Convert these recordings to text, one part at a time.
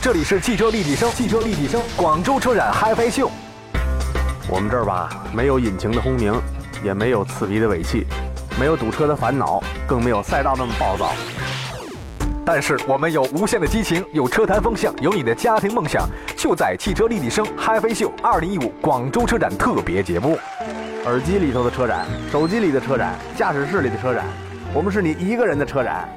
这里是汽车立体声，汽车立体声，广州车展 HiFi 秀。我们这儿吧，没有引擎的轰鸣，也没有刺鼻的尾气，没有堵车的烦恼，更没有赛道那么暴躁。但是我们有无限的激情，有车坛风向，有你的家庭梦想，就在汽车立体声 HiFi 秀2015广州车展特别节目。耳机里头的车展，手机里的车展，驾驶室里的车展，我们是你一个人的车展。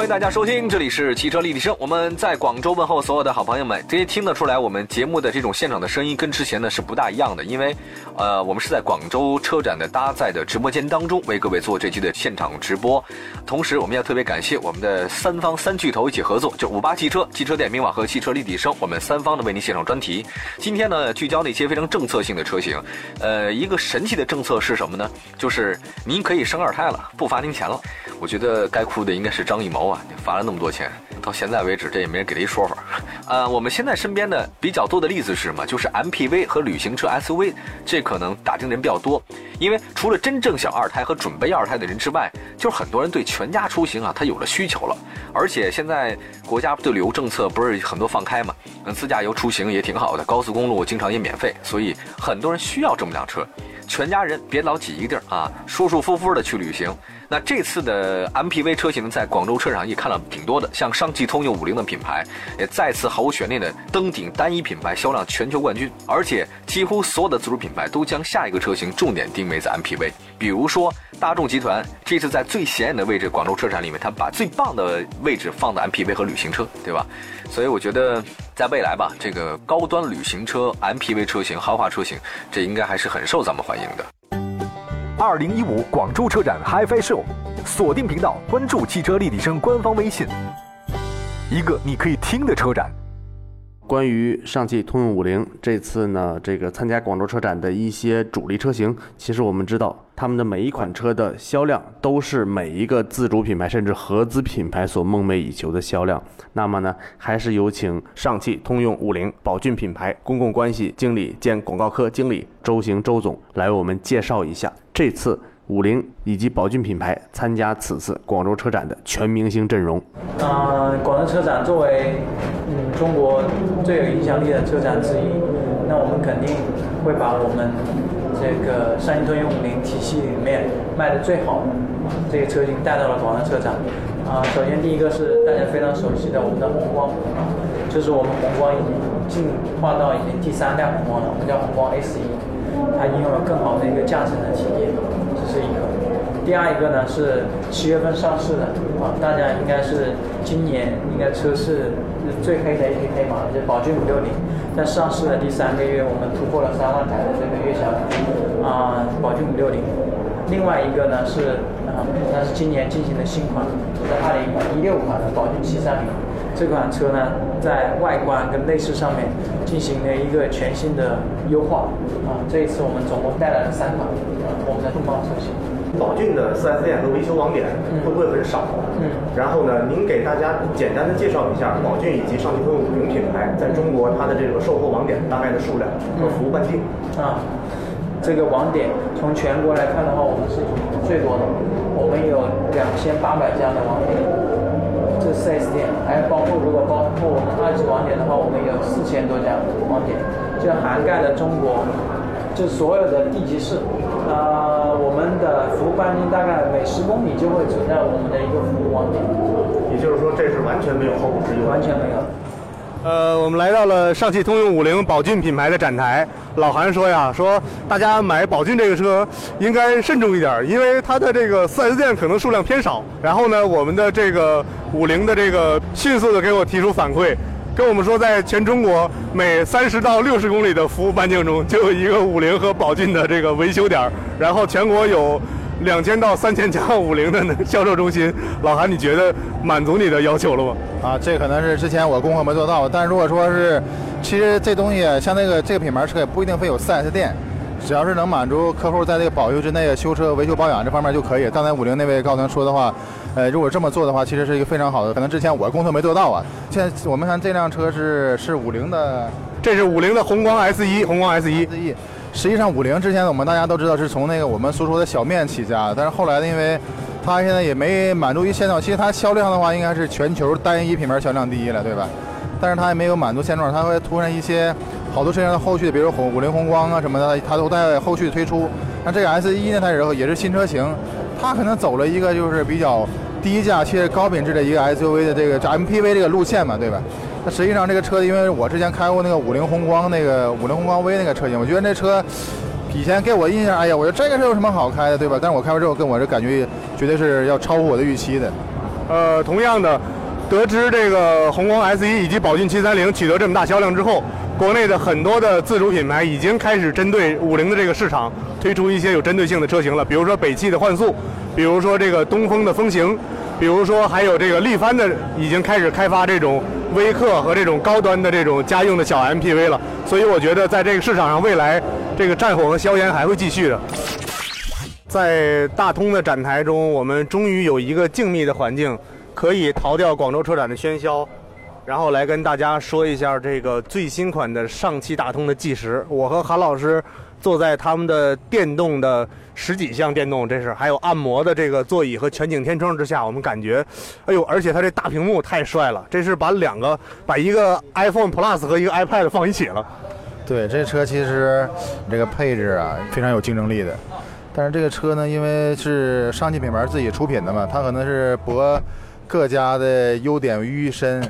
欢迎大家收听，这里是汽车立体声。我们在广州问候所有的好朋友们，这些听得出来，我们节目的这种现场的声音跟之前呢是不大一样的，因为，呃，我们是在广州车展的搭载的直播间当中为各位做这期的现场直播。同时，我们要特别感谢我们的三方三巨头一起合作，就五八汽车、汽车点评网和汽车立体声，我们三方的为您献上专题。今天呢，聚焦那些非常政策性的车型。呃，一个神奇的政策是什么呢？就是您可以生二胎了，不罚您钱了。我觉得该哭的应该是张艺谋啊，罚了那么多钱，到现在为止这也没人给他一说法。呃，我们现在身边的比较多的例子是什么？就是 MPV 和旅行车 SUV，这可能打听的人比较多。因为除了真正想二胎和准备二胎的人之外，就是很多人对全家出行啊，他有了需求了。而且现在国家对旅游政策不是很多放开嘛，嗯，自驾游出行也挺好的，高速公路经常也免费，所以很多人需要这么辆车。全家人别老挤一个地儿啊，舒舒服服的去旅行。那这次的 MPV 车型在广州车展也看了挺多的，像上汽通用五菱的品牌也再次毫无悬念的登顶单一品牌销量全球冠军，而且几乎所有的自主品牌都将下一个车型重点定位在 MPV。比如说大众集团这次在最显眼的位置，广州车展里面，它把最棒的位置放在 MPV 和旅行车，对吧？所以我觉得在未来吧，这个高端旅行车、MPV 车型、豪华车型，这应该还是很受咱们欢迎的。二零一五广州车展 HiFi Show，锁定频道，关注汽车立体声官方微信，一个你可以听的车展。关于上汽通用五菱这次呢，这个参加广州车展的一些主力车型，其实我们知道，他们的每一款车的销量都是每一个自主品牌甚至合资品牌所梦寐以求的销量。那么呢，还是有请上汽通用五菱宝骏品牌公共关系经理兼广告科经理周行周总来为我们介绍一下这次五菱以及宝骏品牌参加此次广州车展的全明星阵容。啊、广州车展作为嗯中国最有影响力的车展之一，那我们肯定会把我们这个三星通用五菱体系里面卖的最好的这个车型带到了广州车展。啊、首先第一个是大家非常熟悉的我们的宏光，就是我们宏光已经进化到已经第三代宏光了，我们叫宏光 S 一，它应用了更好的一个驾乘的体验，这是一个。第二一个呢是七月份上市的啊，大家应该是今年应该车市最黑的一匹黑马，就宝骏五六零，在上市的第三个月，我们突破了三万台的这个月销啊，宝骏五六零。另外一个呢是啊，它是今年进行的新款，是二零一六款的宝骏七三零。这款车呢，在外观跟内饰上面进行了一个全新的优化啊。这一次我们总共带来了三款啊，我们的重磅车型。宝骏的 4S 店和维修网点会不会很少？嗯然后呢，您给大家简单的介绍一下宝骏以及上汽通用五菱品牌在中国它的这个售后网点大概的数量和服务半径。啊，这个网点从全国来看的话，我们是最多的，我们有两千八百家的网点，这是 4S 店，还包括如果包括我们二级网点的话，我们有四千多家网点，就涵盖了中国就所有的地级市。呃，我们的服务半径大概每十公里就会存在我们的一个服务网点，也就是说，这是完全没有后顾之忧。完全没有。呃，我们来到了上汽通用五菱宝骏品牌的展台。老韩说呀，说大家买宝骏这个车应该慎重一点，因为它的这个 4S 店可能数量偏少。然后呢，我们的这个五菱的这个迅速的给我提出反馈，跟我们说，在全中国每三十到六十公里的服务半径中，就有一个五菱和宝骏的这个维修点，然后全国有两千到三千家五菱的销售中心。老韩，你觉得满足你的要求了吗？啊，这可能是之前我功课没做到，但如果说是，其实这东西像那个这个品牌车也不一定非有 4S 店，只要是能满足客户在这个保修之内修车维修保养这方面就可以。刚才五菱那位高层说的话，呃，如果这么做的话，其实是一个非常好的。可能之前我工作没做到啊。现在我们看这辆车是是五菱的，这是五菱的宏光 S 一，宏光 S 一。实际上，五菱之前我们大家都知道是从那个我们所说的小面起家的，但是后来呢，因为它现在也没满足于现状。其实它销量的话，应该是全球单一品牌销量第一了，对吧？但是它也没有满足现状，它会突然一些好多车型的后续，比如红五菱宏光啊什么的，它都在后续推出。那这个 S 一呢，它也也是新车型，他可能走了一个就是比较低价且高品质的一个 SUV 的这个 MPV 这个路线嘛，对吧？那实际上这个车，因为我之前开过那个五菱宏光那个五菱宏光 V 那个车型，我觉得那车以前给我印象，哎呀，我觉得这个车有什么好开的，对吧？但是我开完之后，跟我这感觉绝对是要超乎我的预期的。呃，同样的，得知这个宏光 S 一以及宝骏七三零取得这么大销量之后，国内的很多的自主品牌已经开始针对五菱的这个市场推出一些有针对性的车型了，比如说北汽的幻速，比如说这个东风的风行，比如说还有这个力帆的已经开始开发这种威客和这种高端的这种家用的小 MPV 了。所以我觉得在这个市场上，未来这个战火和硝烟还会继续的。在大通的展台中，我们终于有一个静谧的环境，可以逃掉广州车展的喧嚣，然后来跟大家说一下这个最新款的上汽大通的计时。我和韩老师坐在他们的电动的十几项电动，这是还有按摩的这个座椅和全景天窗之下，我们感觉，哎呦，而且它这大屏幕太帅了，这是把两个把一个 iPhone Plus 和一个 iPad 放一起了。对，这车其实这个配置啊非常有竞争力的。但是这个车呢，因为是上汽品牌自己出品的嘛，它可能是博各家的优点于一身。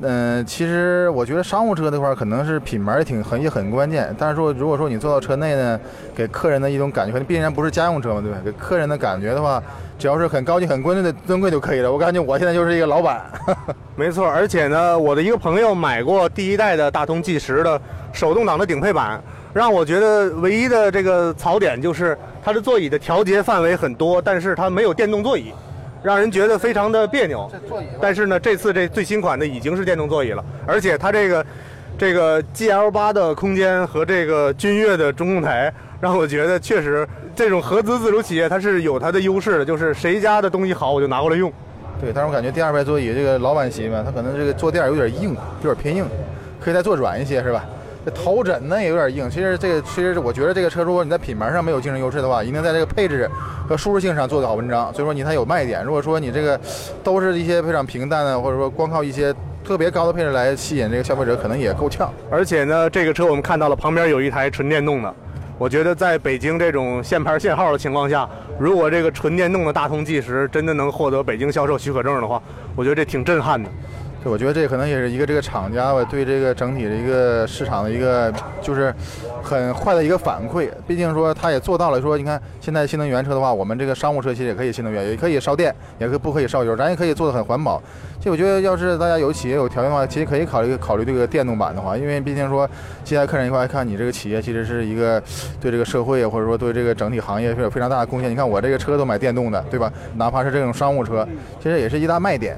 嗯，其实我觉得商务车这块可能是品牌挺很也很关键。但是说，如果说你坐到车内呢，给客人的一种感觉，可能必然不是家用车嘛，对吧？给客人的感觉的话，只要是很高级、很尊贵的尊贵就可以了。我感觉我现在就是一个老板。没错，而且呢，我的一个朋友买过第一代的大通 G 十的手动挡的顶配版，让我觉得唯一的这个槽点就是它的座椅的调节范围很多，但是它没有电动座椅，让人觉得非常的别扭。但是呢，这次这最新款的已经是电动座椅了，而且它这个这个 GL 八的空间和这个君越的中控台，让我觉得确实这种合资自主企业它是有它的优势的，就是谁家的东西好我就拿过来用。对，但是我感觉第二排座椅这个老板席嘛，它可能这个坐垫有点硬，有点偏硬，可以再做软一些，是吧？这头枕呢也有点硬。其实这个，其实我觉得这个车，如果你在品牌上没有竞争优势的话，一定在这个配置和舒适性上做个好文章。所以说你它有卖点。如果说你这个都是一些非常平淡的，或者说光靠一些特别高的配置来吸引这个消费者，可能也够呛。而且呢，这个车我们看到了旁边有一台纯电动的。我觉得在北京这种限牌限号的情况下，如果这个纯电动的大通 G 十真的能获得北京销售许可证的话，我觉得这挺震撼的。对，我觉得这可能也是一个这个厂家吧对这个整体的一个市场的一个就是很坏的一个反馈。毕竟说他也做到了说，你看现在新能源车的话，我们这个商务车其实也可以新能源，也可以烧电，也可以不可以烧油，咱也可以做的很环保。其实我觉得，要是大家有企业有条件的话，其实可以考虑考虑这个电动版的话，因为毕竟说接待客人一块看你这个企业其实是一个对这个社会或者说对这个整体行业是有非常大的贡献。你看我这个车都买电动的，对吧？哪怕是这种商务车，其实也是一大卖点。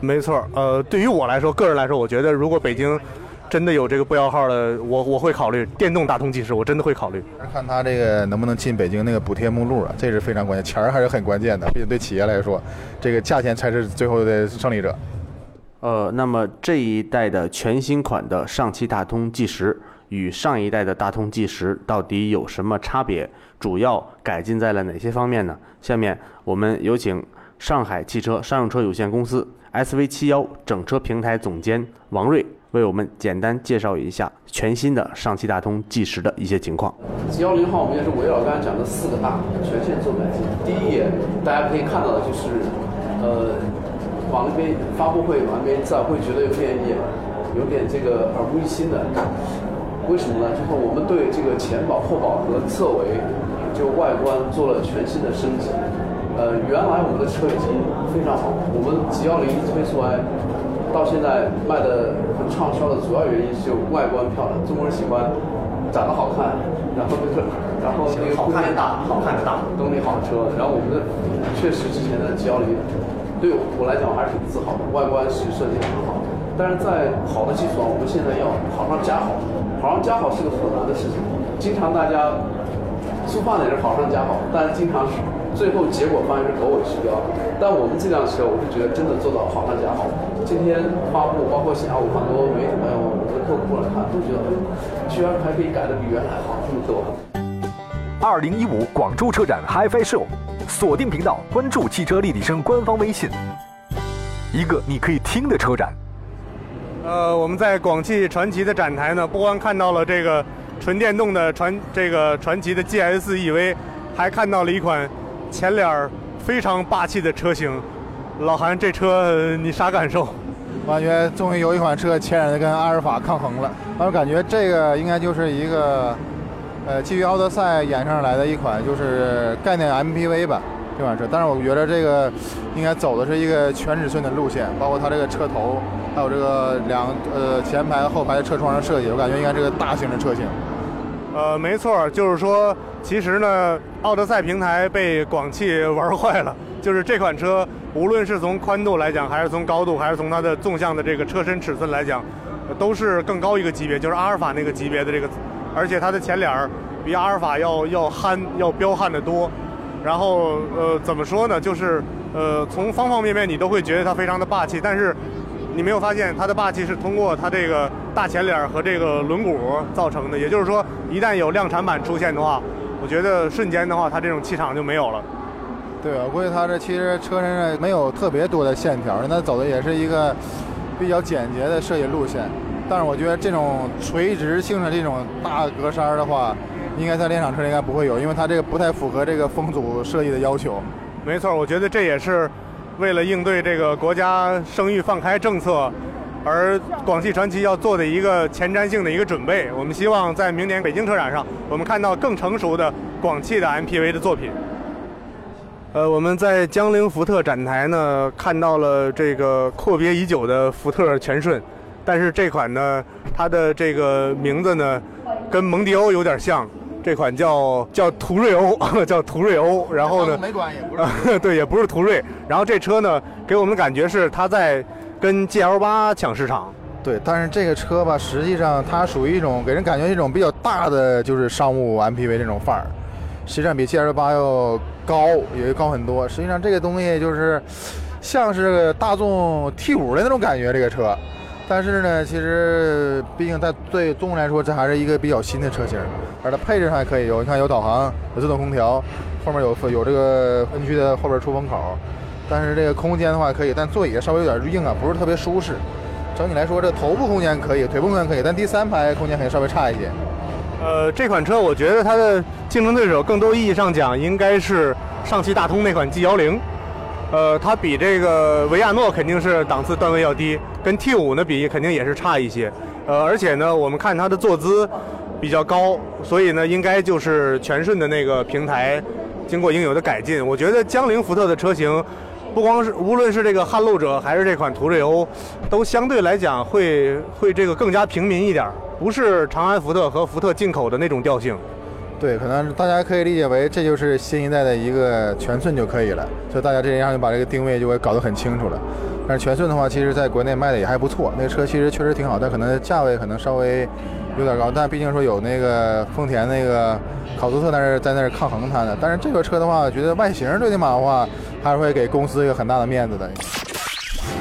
没错，呃，对于我来说，个人来说，我觉得如果北京真的有这个不摇号的，我我会考虑电动大通 G 十，我真的会考虑。看他这个能不能进北京那个补贴目录啊，这是非常关键，钱儿还是很关键的。毕竟对企业来说，这个价钱才是最后的胜利者。呃，那么这一代的全新款的上汽大通计时与上一代的大通计时到底有什么差别？主要改进在了哪些方面呢？下面我们有请上海汽车商用车有限公司。SV 七幺整车平台总监王瑞为我们简单介绍一下全新的上汽大通 G 十的一些情况。七幺零号，我们也是围绕刚才讲的四个大全线做改进。第一眼大家可以看到的就是，呃，往那边发布会往那边站会觉得有点眼有点这个耳目一新的。为什么呢？就是我们对这个前保、后保和侧围就外观做了全新的升级。呃，原来我们的车已经非常好，我们 G 幺零推出来到现在卖的很畅销的主要原因是外观漂亮，中国人喜欢长得好看，然后就是然后那个空间大，好看的大，动力好的车。然后我们的确实之前的 G 幺零对我来讲还是挺自豪的，外观是设计的很好。但是在好的基础上，我们现在要好上加好，好上加好是个很难的事情。经常大家出发点是好上加好，但是经常是。最后结果发现是狗尾续貂，但我们这辆车，我是觉得真的做到好上加好。今天发布，包括下午很多媒体朋友、我的客户过来看，都觉得，居然还可以改的比原来好这么多。二零一五广州车展 HiFi Show，，锁定频道，关注汽车立体声官方微信，一个你可以听的车展。呃，我们在广汽传祺的展台呢，不光看到了这个纯电动的传这个传祺的 GS EV，还看到了一款前脸非常霸气的车型。老韩，这车你啥感受？我感觉终于有一款车前脸跟阿尔法抗衡了。我感觉这个应该就是一个呃基于奥德赛衍生而来的一款就是概念 MPV 吧。这款车，但是我觉得这个应该走的是一个全尺寸的路线，包括它这个车头，还有这个两呃前排后排的车窗的设计，我感觉应该是个大型的车型。呃，没错，就是说，其实呢，奥德赛平台被广汽玩坏了。就是这款车，无论是从宽度来讲，还是从高度，还是从它的纵向的这个车身尺寸来讲，都是更高一个级别，就是阿尔法那个级别的这个，而且它的前脸比阿尔法要要憨，要彪悍的多。然后呃，怎么说呢？就是呃，从方方面面你都会觉得它非常的霸气。但是你没有发现它的霸气是通过它这个大前脸和这个轮毂造成的。也就是说，一旦有量产版出现的话，我觉得瞬间的话，它这种气场就没有了。对我估计它这其实车身上没有特别多的线条，它走的也是一个比较简洁的设计路线。但是我觉得这种垂直性的这种大格栅的话。应该在练场车应该不会有，因为它这个不太符合这个风阻设计的要求。没错，我觉得这也是为了应对这个国家生育放开政策，而广汽传祺要做的一个前瞻性的一个准备。我们希望在明年北京车展上，我们看到更成熟的广汽的 MPV 的作品。呃，我们在江铃福特展台呢，看到了这个阔别已久的福特全顺，但是这款呢，它的这个名字呢，跟蒙迪欧有点像。这款叫叫途锐欧，叫途锐欧，然后呢，没关系，不是，对，也不是途锐。然后这车呢，给我们的感觉是它在跟 GL 八抢市场。对，但是这个车吧，实际上它属于一种给人感觉一种比较大的，就是商务 MPV 这种范儿，实际上比 GL 八要高，也高很多。实际上这个东西就是像是大众 T 五的那种感觉，这个车。但是呢，其实毕竟在对众来说，这还是一个比较新的车型，而它配置上还可以有，你看有导航，有自动空调，后面有有这个分区的后边出风口，但是这个空间的话可以，但座椅稍微有点硬啊，不是特别舒适。整体来说，这头部空间可以，腿部空间可以，但第三排空间可能稍微差一些。呃，这款车我觉得它的竞争对手，更多意义上讲，应该是上汽大通那款 G 幺零。呃，它比这个维亚诺肯定是档次段位要低，跟 T 五呢比肯定也是差一些。呃，而且呢，我们看它的坐姿比较高，所以呢，应该就是全顺的那个平台经过应有的改进。我觉得江铃福特的车型，不光是无论是这个撼路者还是这款途锐欧，都相对来讲会会这个更加平民一点，不是长安福特和福特进口的那种调性。对，可能大家可以理解为这就是新一代的一个全顺就可以了，所以大家这样就把这个定位就会搞得很清楚了。但是全顺的话，其实在国内卖的也还不错，那个车其实确实挺好，但可能价位可能稍微有点高。但毕竟说有那个丰田那个考斯特那是在那儿抗衡它的。但是这个车的话，我觉得外形最起码的话，还是会给公司一个很大的面子的。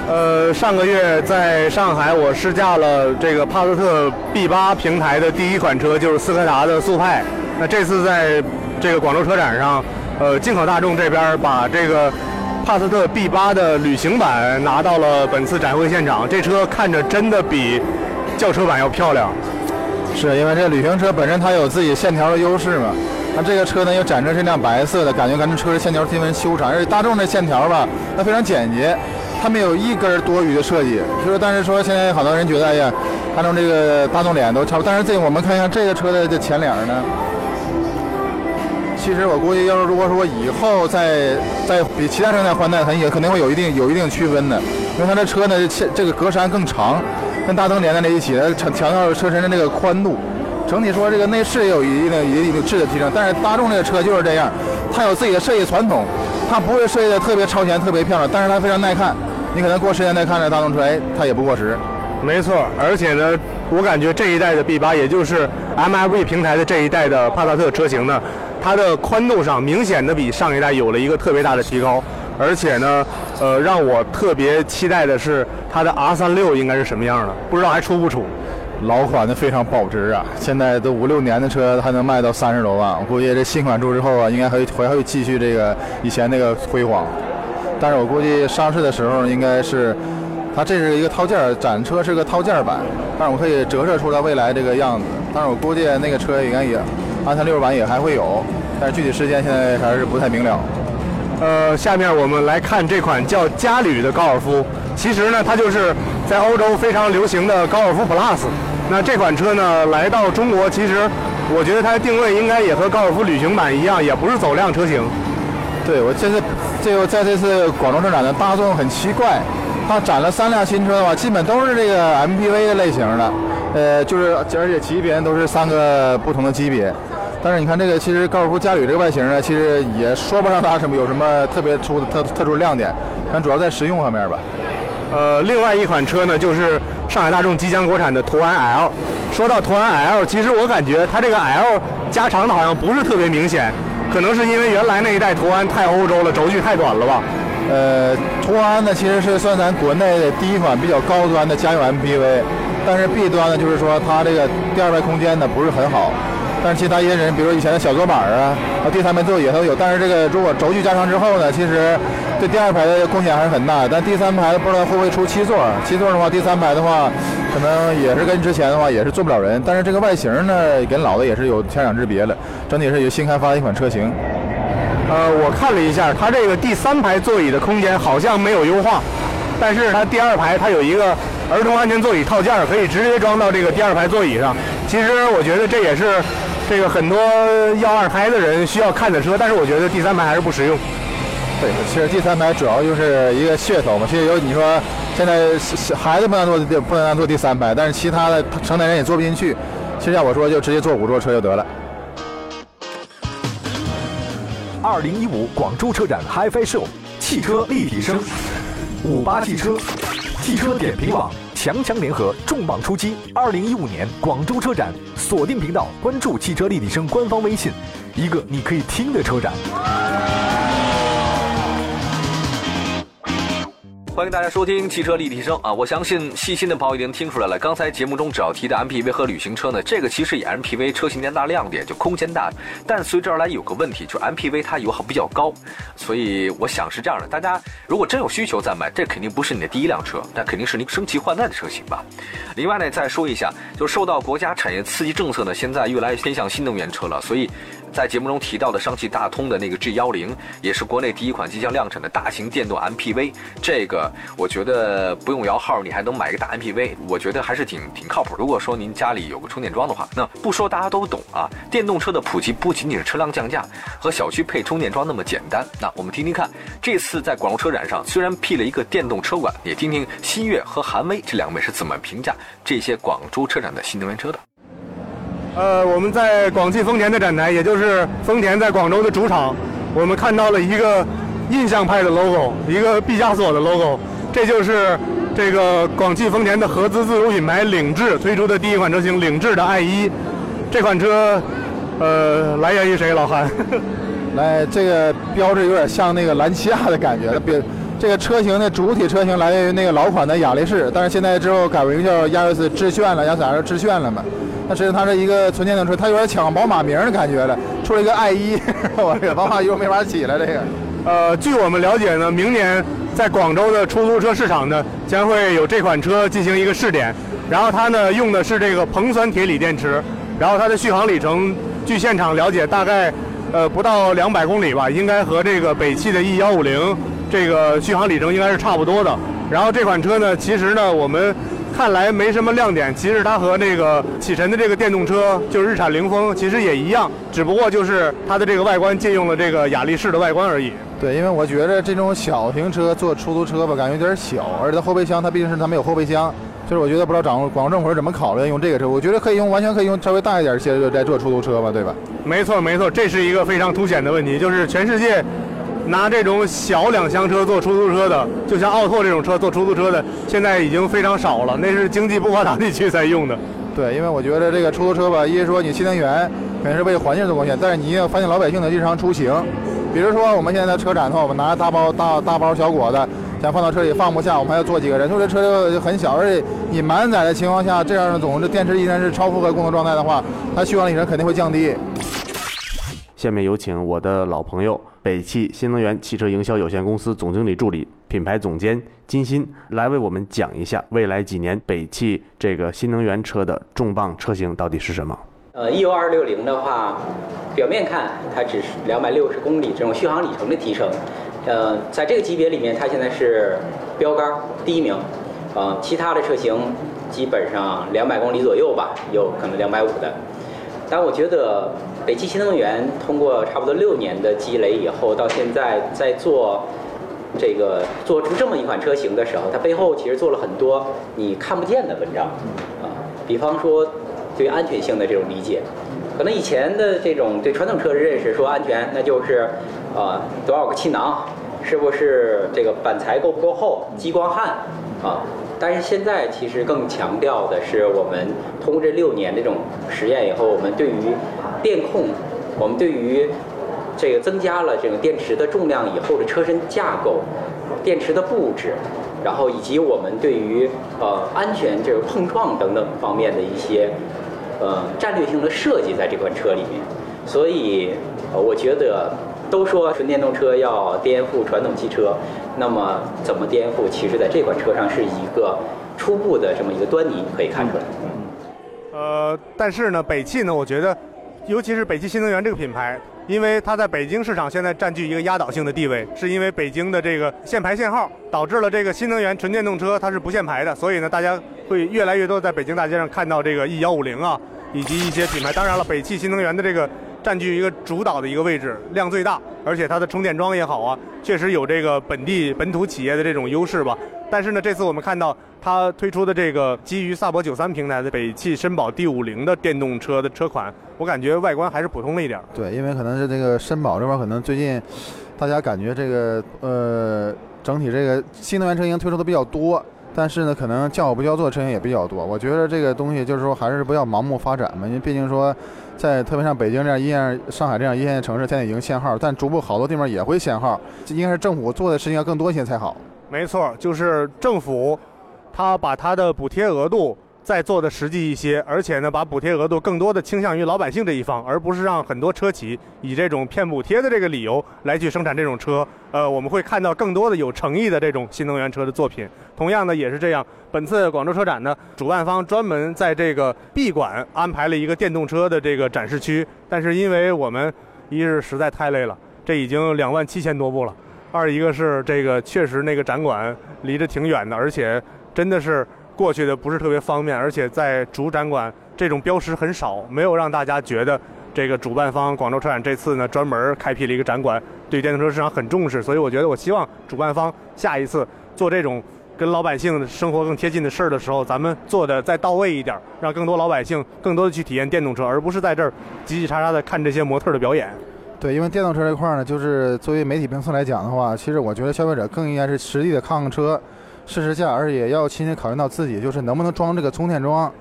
呃，上个月在上海我试驾了这个帕萨特 B8 平台的第一款车，就是斯柯达的速派。那这次在这个广州车展上，呃，进口大众这边把这个帕萨特 B8 的旅行版拿到了本次展会现场。这车看着真的比轿车版要漂亮，是因为这旅行车本身它有自己线条的优势嘛。这个车呢又展示是辆白色的，感觉咱们车的线条十分修长，而且大众的线条吧，它非常简洁，它没有一根多余的设计。就是但是说现在好多人觉得，哎呀，大众这个大众脸都差不多。但是这我们看一下这个车的这前脸呢。其实我估计，要是如果说以后再再比其他车再换代，它也肯定会有一定有一定区分的，因为它这车呢，这个格栅更长，跟大灯连在了一起，它强强调车身的这个宽度。整体说，这个内饰也有一定的一定的质的提升。但是大众这个车就是这样，它有自己的设计传统，它不会设计的特别超前、特别漂亮，但是它非常耐看。你可能过十年再看这大众车，哎，它也不过时。没错，而且呢，我感觉这一代的 B8，也就是 MIV 平台的这一代的帕萨特车型呢。它的宽度上明显的比上一代有了一个特别大的提高，而且呢，呃，让我特别期待的是它的 R 三六应该是什么样的，不知道还出不出？老款的非常保值啊，现在都五六年的车还能卖到三十多万，我估计这新款出之后啊，应该还会还会继续这个以前那个辉煌。但是我估计上市的时候应该是，它这是一个套件，展车是个套件版，但是我可以折射出它未来这个样子。但是我估计那个车应该也，安踏六版也还会有，但是具体时间现在还是不太明了。呃，下面我们来看这款叫嘉旅的高尔夫。其实呢，它就是在欧洲非常流行的高尔夫 Plus。那这款车呢，来到中国，其实我觉得它的定位应该也和高尔夫旅行版一样，也不是走量车型。对我这次这个在这次广州车展的大众很奇怪，它展了三辆新车的话，基本都是这个 MPV 的类型的，呃，就是而且级别都是三个不同的级别。但是你看这个，其实高尔夫嘉旅这个外形呢，其实也说不上它什么有什么特别出的特特殊的亮点，但主要在实用方面吧。呃，另外一款车呢，就是上海大众即将国产的途安 L。说到途安 L，其实我感觉它这个 L 加长的好像不是特别明显，可能是因为原来那一代途安太欧洲了，轴距太短了吧？呃，途安呢其实是算咱国内的第一款比较高端的家用 MPV，但是弊端呢就是说它这个第二排空间呢不是很好。但是其他一些人，比如以前的小桌板啊，啊第三排座椅都有。但是这个如果轴距加长之后呢，其实对第二排的贡献还是很大。但第三排不知道会不会出七座？七座的话，第三排的话，可能也是跟之前的话也是坐不了人。但是这个外形呢，跟老的也是有天壤之别了。整体是有新开发的一款车型。呃，我看了一下，它这个第三排座椅的空间好像没有优化，但是它第二排它有一个儿童安全座椅套件，可以直接装到这个第二排座椅上。其实我觉得这也是。这个很多要二胎的人需要看的车，但是我觉得第三排还是不实用。对，其实第三排主要就是一个噱头嘛。其实有你说现在孩子不能坐不能坐第三排，但是其他的成年人也坐不进去。其实要我说，就直接坐五座车就得了。二零一五广州车展 HiFi Show 汽车立体声，五八汽车，汽车点评网。强强联合，重磅出击！二零一五年广州车展，锁定频道，关注汽车立体声官方微信，一个你可以听的车展。欢迎大家收听汽车立体声啊！我相信细心的朋友已经听出来了，刚才节目中只要提的 MPV 和旅行车呢，这个其实也 MPV 车型的大亮点，就空间大。但随之而来有个问题，就是 MPV 它油耗比较高，所以我想是这样的：大家如果真有需求再买，这肯定不是你的第一辆车，那肯定是你升级换代的车型吧。另外呢，再说一下，就受到国家产业刺激政策呢，现在越来越偏向新能源车了，所以。在节目中提到的上汽大通的那个 G 幺零，也是国内第一款即将量产的大型电动 MPV。这个我觉得不用摇号，你还能买一个大 MPV，我觉得还是挺挺靠谱。如果说您家里有个充电桩的话，那不说大家都懂啊。电动车的普及不仅仅是车辆降价和小区配充电桩那么简单。那我们听听看，这次在广州车展上虽然辟了一个电动车馆，也听听新月和韩威这两位是怎么评价这些广州车展的新能源车的。呃，我们在广汽丰田的展台，也就是丰田在广州的主场，我们看到了一个印象派的 logo，一个毕加索的 logo，这就是这个广汽丰田的合资自主品牌领智推出的第一款车型领智的 i1。这款车，呃，来源于谁？老韩？来，这个标志有点像那个兰奇亚的感觉。别，这个车型的主体车型来源于那个老款的雅力士，但是现在之后改名叫亚瑞斯致炫了，亚斯 L 致炫了嘛。那实际上它是一个纯电动车，它有点抢宝马名的感觉了，出了一个 i1，我 这个宝马又没法起了这个。呃，据我们了解呢，明年在广州的出租车市场呢，将会有这款车进行一个试点，然后它呢用的是这个硼酸铁锂电池，然后它的续航里程，据现场了解大概呃不到两百公里吧，应该和这个北汽的 E 幺五零这个续航里程应该是差不多的。然后这款车呢，其实呢我们。看来没什么亮点，其实它和那个启辰的这个电动车，就是日产凌风，其实也一样，只不过就是它的这个外观借用了这个雅力士的外观而已。对，因为我觉得这种小型车做出租车吧，感觉有点小，而且它后备箱它毕竟是它没有后备箱，就是我觉得不知道掌广州政府是怎么考虑用这个车，我觉得可以用，完全可以用稍微大一点些再做出租车吧，对吧？没错没错，这是一个非常凸显的问题，就是全世界。拿这种小两厢车做出租车的，就像奥拓这种车做出租车的，现在已经非常少了。那是经济不发达地区才用的。对，因为我觉得这个出租车吧，一是说你新能源肯定是为环境做贡献，但是你要反映老百姓的日常出行。比如说我们现在车展的话，我们拿大包大大包小裹的，想放到车里放不下，我们还要坐几个人，所以这车就很小，而且你满载的情况下，这样的总这电池依然是超负荷工作状态的话，它续航里程肯定会降低。下面有请我的老朋友北汽新能源汽车营销有限公司总经理助理、品牌总监金鑫来为我们讲一下未来几年北汽这个新能源车的重磅车型到底是什么。呃，EU 二六零的话，表面看它只是两百六十公里这种续航里程的提升，呃，在这个级别里面，它现在是标杆第一名，呃，其他的车型基本上两百公里左右吧，有可能两百五的。但我觉得北汽新能源通过差不多六年的积累以后，到现在在做这个做出这么一款车型的时候，它背后其实做了很多你看不见的文章啊，比方说对安全性的这种理解，可能以前的这种对传统车的认识说安全，那就是啊多少个气囊，是不是这个板材够不够厚，激光焊啊。但是现在其实更强调的是，我们通过这六年这种实验以后，我们对于电控，我们对于这个增加了这个电池的重量以后的车身架构、电池的布置，然后以及我们对于呃安全这个碰撞等等方面的一些呃战略性的设计在这款车里面。所以，呃，我觉得都说纯电动车要颠覆传统汽车。那么怎么颠覆？其实在这款车上是一个初步的这么一个端倪可以看出来。嗯呃，但是呢，北汽呢，我觉得，尤其是北汽新能源这个品牌，因为它在北京市场现在占据一个压倒性的地位，是因为北京的这个限牌限号导致了这个新能源纯电动车它是不限牌的，所以呢，大家会越来越多在北京大街上看到这个 E 幺五零啊，以及一些品牌。当然了，北汽新能源的这个。占据一个主导的一个位置，量最大，而且它的充电桩也好啊，确实有这个本地本土企业的这种优势吧。但是呢，这次我们看到它推出的这个基于萨博九三平台的北汽绅宝 D 五零的电动车的车款，我感觉外观还是普通了一点。对，因为可能是这个绅宝这边可能最近大家感觉这个呃整体这个新能源车型推出的比较多。但是呢，可能叫好不叫座车型也比较多。我觉得这个东西就是说，还是不要盲目发展嘛。因为毕竟说，在特别像北京这样一线、上海这样一线城市，现在已经限号，但逐步好多地方也会限号。这应该是政府做的事情要更多一些才好。没错，就是政府，他把他的补贴额度。再做的实际一些，而且呢，把补贴额度更多的倾向于老百姓这一方，而不是让很多车企以这种骗补贴的这个理由来去生产这种车。呃，我们会看到更多的有诚意的这种新能源车的作品。同样的也是这样，本次广州车展呢，主办方专门在这个 B 馆安排了一个电动车的这个展示区，但是因为我们一是实在太累了，这已经两万七千多部了；二一个是这个确实那个展馆离着挺远的，而且真的是。过去的不是特别方便，而且在主展馆这种标识很少，没有让大家觉得这个主办方广州车展这次呢专门开辟了一个展馆，对电动车市场很重视。所以我觉得，我希望主办方下一次做这种跟老百姓生活更贴近的事儿的时候，咱们做的再到位一点，让更多老百姓更多的去体验电动车，而不是在这儿叽叽喳喳的看这些模特的表演。对，因为电动车这块呢，就是作为媒体评测来讲的话，其实我觉得消费者更应该是实地的看看车。试试驾，而且也要亲自考虑到自己，就是能不能装这个充电桩。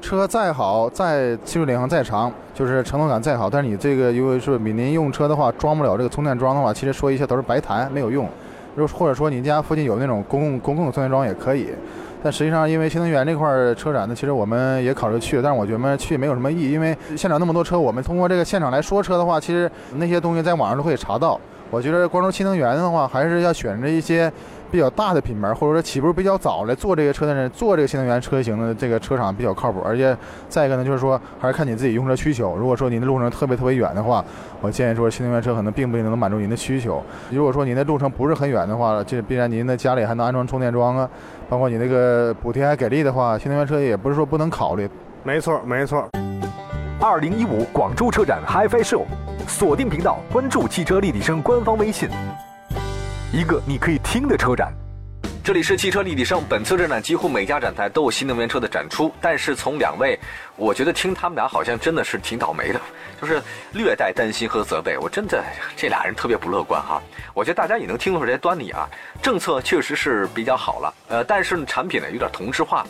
车再好，再技术领航再长，就是承诺感再好，但是你这个如果说您用车的话，装不了这个充电桩的话，其实说一切都是白谈，没有用。如或者说你家附近有那种公共公共充电桩也可以。但实际上，因为新能源这块车展呢，其实我们也考虑去，但是我觉得去没有什么意义，因为现场那么多车，我们通过这个现场来说车的话，其实那些东西在网上都可以查到。我觉得光州新能源的话，还是要选择一些。比较大的品牌，或者说起步比较早来做这个车的人，做这个新能源车型的这个车厂比较靠谱。而且再一个呢，就是说还是看你自己用车需求。如果说您的路程特别特别远的话，我建议说新能源车可能并不一定能满足您的需求。如果说您的路程不是很远的话，这必然您的家里还能安装充电桩啊，包括你那个补贴还给力的话，新能源车也不是说不能考虑。没错，没错。二零一五广州车展 HiFi Show，锁定频道，关注汽车立体声官方微信。一个你可以听的车展，这里是汽车立体声。本次车展几乎每家展台都有新能源车的展出，但是从两位我觉得听他们俩好像真的是挺倒霉的，就是略带担心和责备。我真的这俩人特别不乐观哈。我觉得大家也能听出这些端倪啊。政策确实是比较好了，呃，但是，产品呢有点同质化。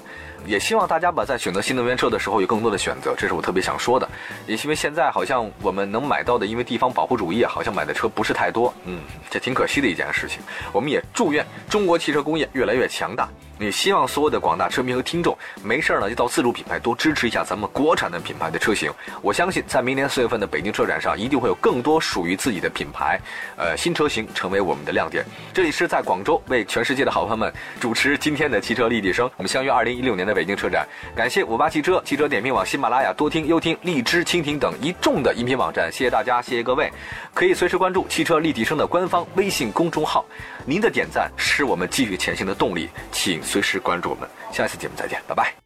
也希望大家吧，在选择新能源车的时候有更多的选择，这是我特别想说的。也因为现在好像我们能买到的，因为地方保护主义，好像买的车不是太多，嗯，这挺可惜的一件事情。我们也祝愿中国汽车工业越来越强大。也希望所有的广大车迷和听众，没事呢就到自主品牌多支持一下咱们国产的品牌的车型。我相信在明年四月份的北京车展上，一定会有更多属于自己的品牌，呃，新车型成为我们的亮点。这里是在广州为全世界的好朋友们主持今天的汽车立体声。我们相约二零一六年的北京车展。感谢五八汽车、汽车点评网、喜马拉雅、多听、优听、荔枝、蜻蜓等一众的音频网站。谢谢大家，谢谢各位。可以随时关注汽车立体声的官方微信公众号。您的点赞是我们继续前行的动力，请随时关注我们。下次节目再见，拜拜。